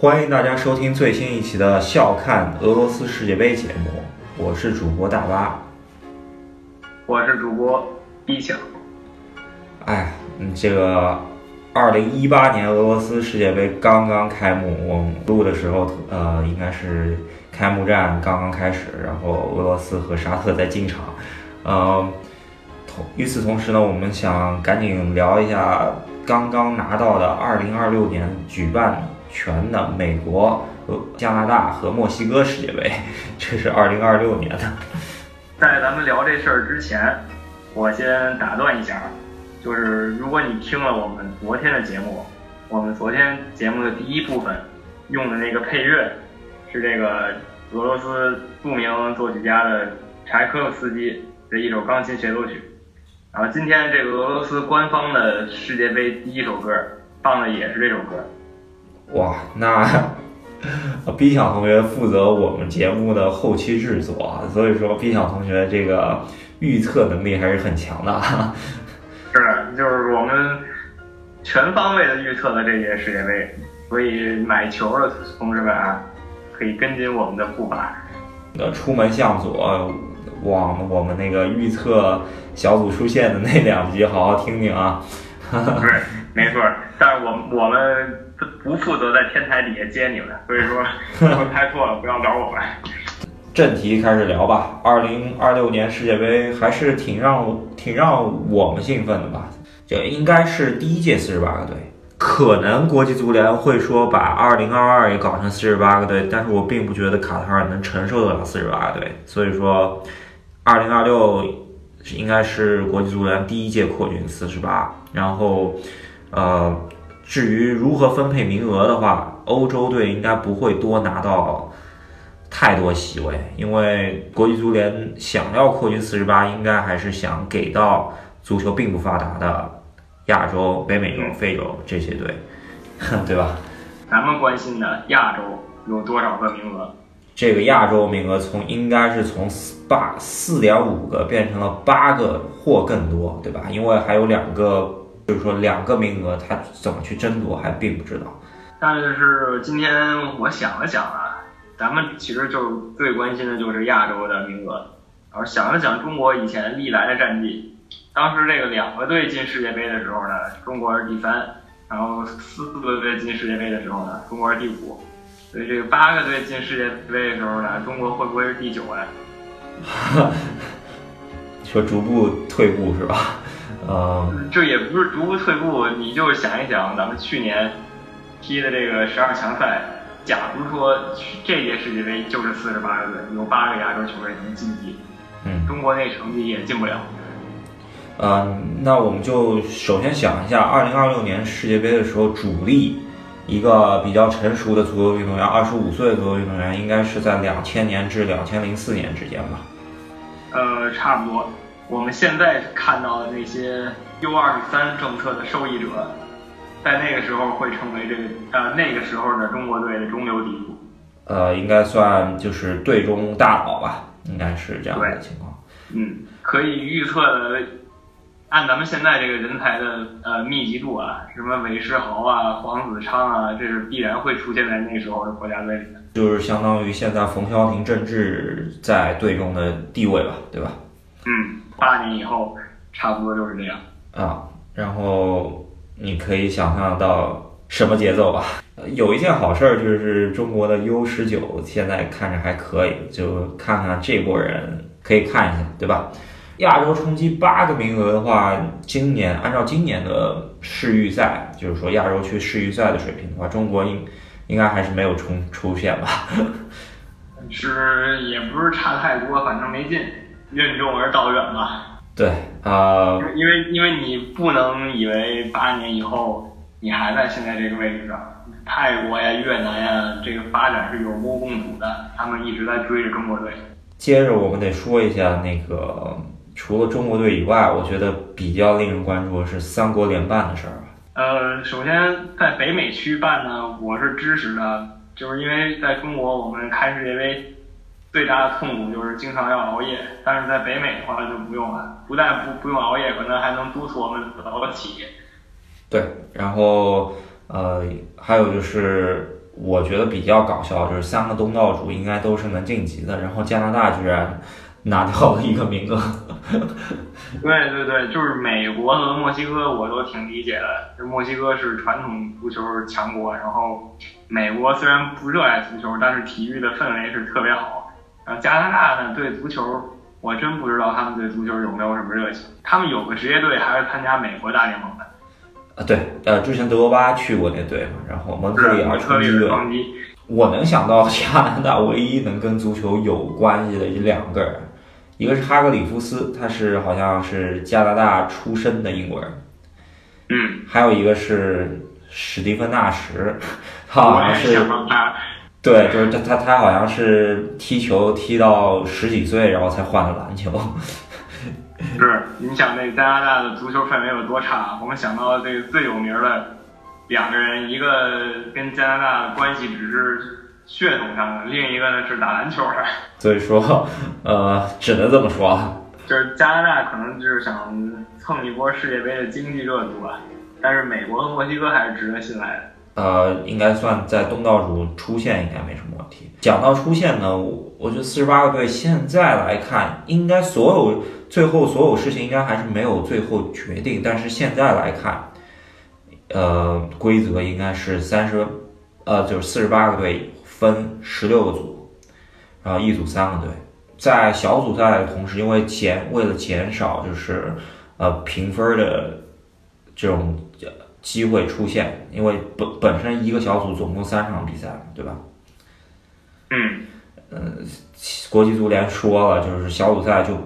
欢迎大家收听最新一期的《笑看俄罗斯世界杯》节目，我是主播大巴。我是主播逼抢。哎，嗯，这个二零一八年俄罗斯世界杯刚刚开幕，我们录的时候，呃，应该是开幕战刚刚开始，然后俄罗斯和沙特在进场，呃，同与此同时呢，我们想赶紧聊一下刚刚拿到的二零二六年举办全的美国、和加拿大和墨西哥世界杯，这是二零二六年的。在咱们聊这事儿之前，我先打断一下，就是如果你听了我们昨天的节目，我们昨天节目的第一部分用的那个配乐是这个俄罗斯著名作曲家的柴可夫斯基的一首钢琴协奏曲，然后今天这个俄罗斯官方的世界杯第一首歌放的也是这首歌。哇，那 B 小同学负责我们节目的后期制作啊，所以说 B 小同学这个预测能力还是很强的啊。是的，就是我们全方位的预测了这届世界杯，所以买球的同志们啊，可以跟紧我们的步伐。呃，出门向左，往我们那个预测小组出现的那两集好好听听啊。不是，没错，但是我我们不不负责在天台底下接你们，所以说如果拍错了不要找我们。正题开始聊吧。二零二六年世界杯还是挺让挺让我们兴奋的吧？这应该是第一届四十八个队。可能国际足联会说把二零二二也搞成四十八个队，但是我并不觉得卡塔尔能承受得了四十八个队。所以说，二零二六应该是国际足联第一届扩军四十八。然后，呃，至于如何分配名额的话，欧洲队应该不会多拿到太多席位，因为国际足联想要扩军四十八，应该还是想给到足球并不发达的亚洲、北美洲、非洲这些队，对吧？咱们关心的亚洲有多少个名额？这个亚洲名额从应该是从四八四点五个变成了八个或更多，对吧？因为还有两个，就是说两个名额，他怎么去争夺还并不知道。但是今天我想了想啊，咱们其实就最关心的就是亚洲的名额。然后想了想中国以前历来的战绩，当时这个两个队进世界杯的时候呢，中国是第三；然后四个队进世界杯的时候呢，中国是第五。所以这个八个队进世界杯的时候呢，中国会不会是第九啊？说逐步退步是吧？嗯，这也不是逐步退步，你就想一想，咱们去年踢的这个十二强赛，假如说这届世界杯就是四十八个队，有八个亚洲球队能晋级，嗯，中国那成绩也进不了。嗯，那我们就首先想一下，二零二六年世界杯的时候，主力一个比较成熟的足球运动员，二十五岁的足球运动员，应该是在两千年至两千零四年之间吧？呃，差不多。我们现在看到的那些 U 二十三政策的受益者，在那个时候会成为这个呃那个时候的中国队的中流砥柱。呃，应该算就是队中大佬吧，应该是这样的情况。嗯，可以预测的，按咱们现在这个人才的呃密集度啊，什么韦世豪啊、黄子昌啊，这是必然会出现在那时候的国家队里的。就是相当于现在冯潇霆、郑智在队中的地位吧，对吧？嗯，八年以后差不多就是这样。啊，然后你可以想象到什么节奏吧？呃有一件好事儿就是中国的 U 十九现在看着还可以，就看看这波人可以看一下，对吧？亚洲冲击八个名额的话，今年按照今年的世预赛，就是说亚洲区世预赛的水平的话，中国应应该还是没有冲出现吧？是也不是差太多，反正没进，任重而道远吧。对，啊、因为因为你不能以为八年以后你还在现在这个位置上，泰国呀、越南呀，这个发展是有目共睹的，他们一直在追着中国队。接着我们得说一下那个，除了中国队以外，我觉得比较令人关注的是三国联办的事儿吧。呃，首先在北美区办呢，我是支持的，就是因为在中国我们看世界杯最大的痛苦就是经常要熬夜，但是在北美的话就不用了，不但不不用熬夜，可能还能督促我们早起。对，然后呃，还有就是我觉得比较搞笑，就是三个东道主应该都是能晋级的，然后加拿大居然拿到了一个名额。对对对，就是美国和墨西哥，我都挺理解的。就墨西哥是传统足球强国，然后美国虽然不热爱足球，但是体育的氛围是特别好。然后加拿大呢，对足球，我真不知道他们对足球有没有什么热情。他们有个职业队，还是参加美国大联盟的。啊，对，呃，之前德罗巴去过那队嘛，然后蒙特利尔冲击队。我能想到加拿大唯一能跟足球有关系的一两个人，一个是哈格里夫斯，他是好像是加拿大出身的英国人，嗯，还有一个是史蒂芬纳什，他好像是，对，就是他他他好像是踢球踢到十几岁，然后才换了篮球。是，你想那加拿大的足球氛围有多差？我们想到这个最有名的。两个人，一个跟加拿大的关系只是血统上的，另一个呢是打篮球的。所以说，呃，只能这么说了。就是加拿大可能就是想蹭一波世界杯的经济热度吧，但是美国和墨西哥还是值得信赖的。呃，应该算在东道主出线应该没什么问题。讲到出线呢，我我觉得四十八个队现在来看，应该所有最后所有事情应该还是没有最后决定，但是现在来看。呃，规则应该是三十，呃，就是四十八个队分十六个组，然后一组三个队，在小组赛的同时，因为减为了减少就是呃评分的这种机会出现，因为本本身一个小组总共三场比赛，对吧？嗯，呃，国际足联说了，就是小组赛就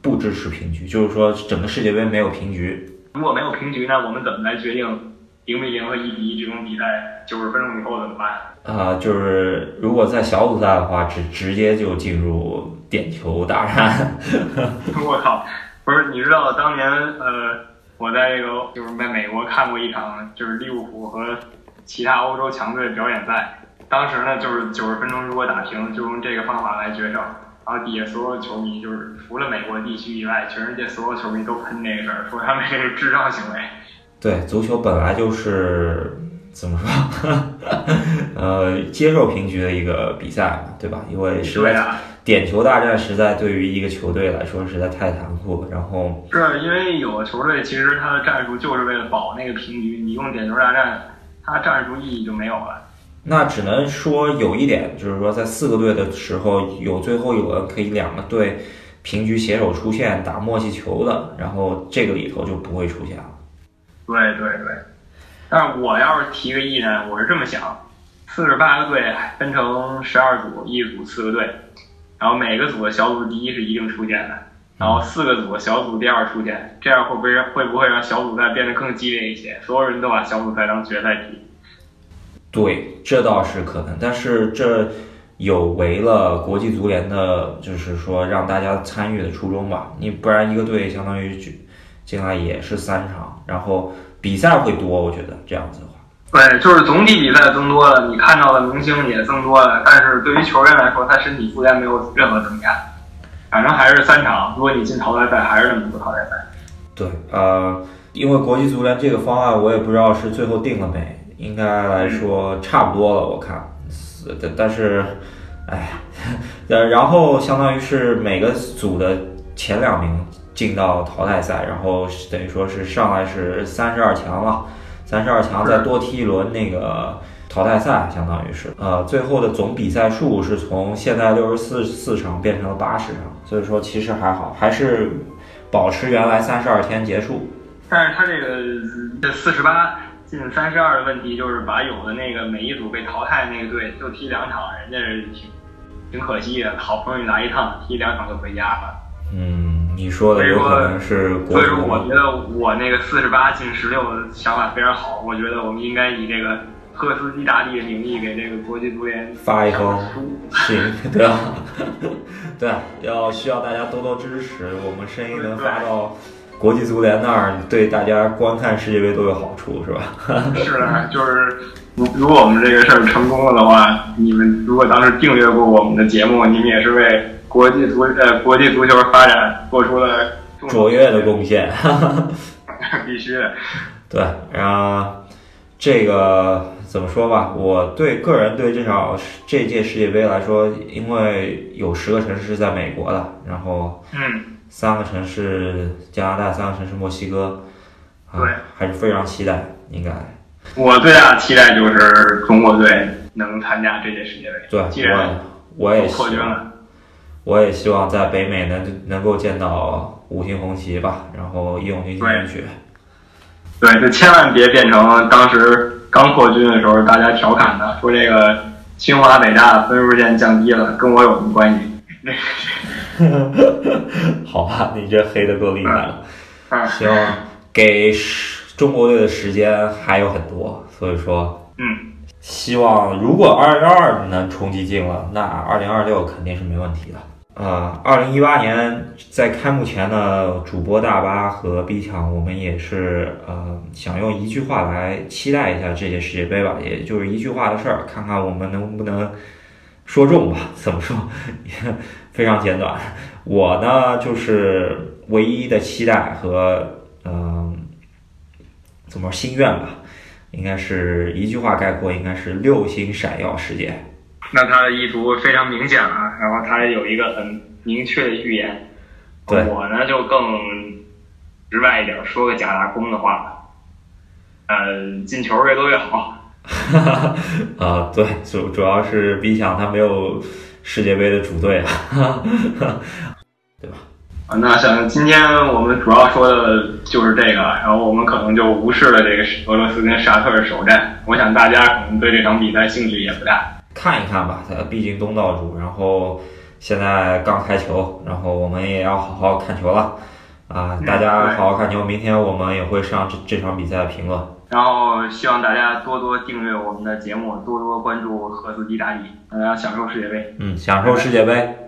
不支持平局，就是说整个世界杯没有平局。如果没有平局呢，我们怎么来决定？零比零和一比一这种比赛，九十分钟以后怎么办？啊，就是如果在小组赛的话，直直接就进入点球大战。我靠！不是，你知道当年呃，我在这个就是在美国看过一场，就是利物浦和其他欧洲强队表演赛。当时呢，就是九十分钟如果打平，就用这个方法来决胜。然后底下所有球迷，就是除了美国地区以外，全世界所有球迷都喷这个事儿，说他们这是智障行为。对，足球本来就是怎么说，呃，接受平局的一个比赛嘛，对吧？因为实在点球大战实在对于一个球队来说实在太残酷了。然后是因为有的球队其实他的战术就是为了保那个平局，你用点球大战，他战术意义就没有了。那只能说有一点，就是说在四个队的时候，有最后有个可以两个队平局携手出现打默契球的，然后这个里头就不会出现了。对对对，但是我要是提个议呢，我是这么想：四十八个队分成十二组，一组四个队，然后每个组的小组第一是一定出现的，然后四个组小组第二出现，这样会不会会不会让小组赛变得更激烈一些？所有人都把小组赛当决赛踢？对，这倒是可能，但是这有违了国际足联的，就是说让大家参与的初衷吧？你不然一个队相当于就。进来也是三场，然后比赛会多，我觉得这样子的话，对，就是总体比赛增多了，你看到的明星也增多了，但是对于球员来说，他身体负担没有任何增加，反正还是三场。如果你进淘汰赛，还是那么多淘汰赛。对，呃，因为国际足联这个方案，我也不知道是最后定了没，应该来说差不多了，我看，但但是，哎，呃，然后相当于是每个组的前两名。进到淘汰赛，然后等于说是上来是三十二强了，三十二强再多踢一轮那个淘汰赛，相当于是，呃，最后的总比赛数是从现在六十四四场变成了八十场，所以说其实还好，还是保持原来三十二天结束。但是他这个这四十八进三十二的问题，就是把有的那个每一组被淘汰那个队就踢两场，人家是挺挺可惜的，好不容易来一趟，踢两场就回家了。嗯。你说的有可能是国所以说，我觉得我那个四十八进十六的想法非常好。我觉得我们应该以这个赫斯基大帝的名义给这个国际足联发一封信，对啊，对，要需要大家多多支持，我们声音能发到国际足联那儿，对大家观看世界杯都有好处，是吧？是的，就是如如果我们这个事儿成功了的话，你们如果当时订阅过我们的节目，你们也是为。国际足呃，国际足球发展做出了卓越的贡献，必须的。对，然后这个怎么说吧？我对个人对这场这届世界杯来说，因为有十个城市是在美国的，然后嗯，三个城市加拿大，三个城市墨西哥，啊对，还是非常期待，应该我最大的期待就是中国队能参加这届世界杯。对，既然我我也希望，扩军了，我也希望在北美能能够见到五星红旗吧，然后义勇军进行曲。对，就千万别变成当时刚扩军的时候大家调侃的，说这个清华北大分数线降低了，跟我有什么关系？好吧，你这黑的够厉害了。嗯行，给中国队的时间还有很多，所以说嗯，希望如果二零二能冲击进了，那二零二六肯定是没问题的。呃，二零一八年在开幕前呢，主播大巴和 B 强，我们也是呃想用一句话来期待一下这届世界杯吧，也就是一句话的事儿，看看我们能不能说中吧。怎么说？非常简短。我呢，就是唯一的期待和嗯、怎么说心愿吧，应该是一句话概括，应该是六星闪耀世界。那他的意图非常明显啊，然后他有一个很明确的预言。对我呢就更直白一点，说个假大空的话吧，呃，进球越多越好。啊，对，主主要是 B 强他没有世界杯的主队啊，啊，那想今天我们主要说的就是这个，然后我们可能就无视了这个俄罗斯跟沙特的首战。我想大家可能对这场比赛兴趣也不大。看一看吧，他毕竟东道主，然后现在刚开球，然后我们也要好好看球了啊！嗯大家好好看球，明天我们也会上这这场比赛的评论。然后希望大家多多订阅我们的节目，多多关注赫斯基达里，大家享受世界杯。嗯，享受世界杯。